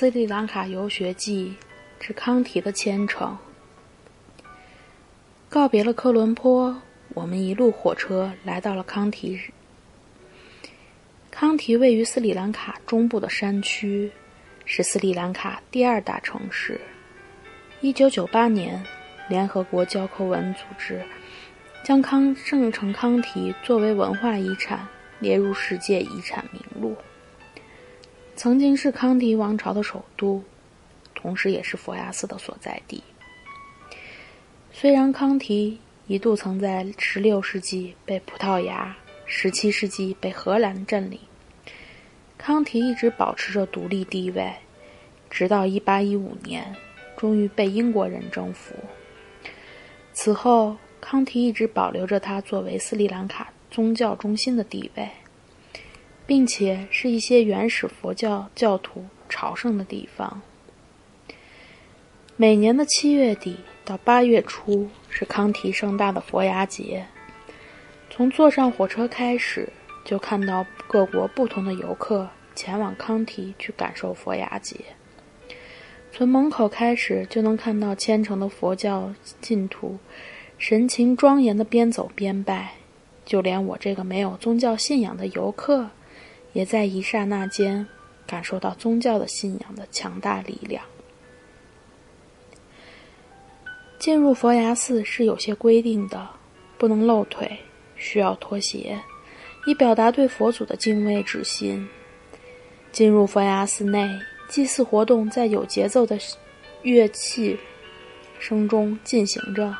斯里兰卡游学记之康提的虔诚。告别了科伦坡，我们一路火车来到了康提。康提位于斯里兰卡中部的山区，是斯里兰卡第二大城市。一九九八年，联合国教科文组织将康圣城康提作为文化遗产列入世界遗产名录。曾经是康提王朝的首都，同时也是佛牙寺的所在地。虽然康提一度曾在16世纪被葡萄牙、17世纪被荷兰占领，康提一直保持着独立地位，直到1815年，终于被英国人征服。此后，康提一直保留着它作为斯里兰卡宗教中心的地位。并且是一些原始佛教教徒朝圣的地方。每年的七月底到八月初是康提盛大的佛牙节。从坐上火车开始，就看到各国不同的游客前往康提去感受佛牙节。从门口开始就能看到虔诚的佛教信徒，神情庄严的边走边拜。就连我这个没有宗教信仰的游客。也在一刹那间感受到宗教的信仰的强大力量。进入佛牙寺是有些规定的，不能露腿，需要脱鞋，以表达对佛祖的敬畏之心。进入佛牙寺内，祭祀活动在有节奏的乐器声中进行着。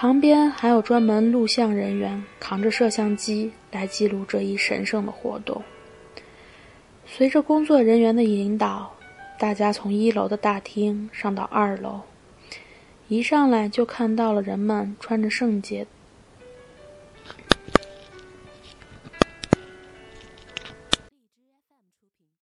旁边还有专门录像人员扛着摄像机来记录这一神圣的活动。随着工作人员的引导，大家从一楼的大厅上到二楼。一上来就看到了人们穿着圣洁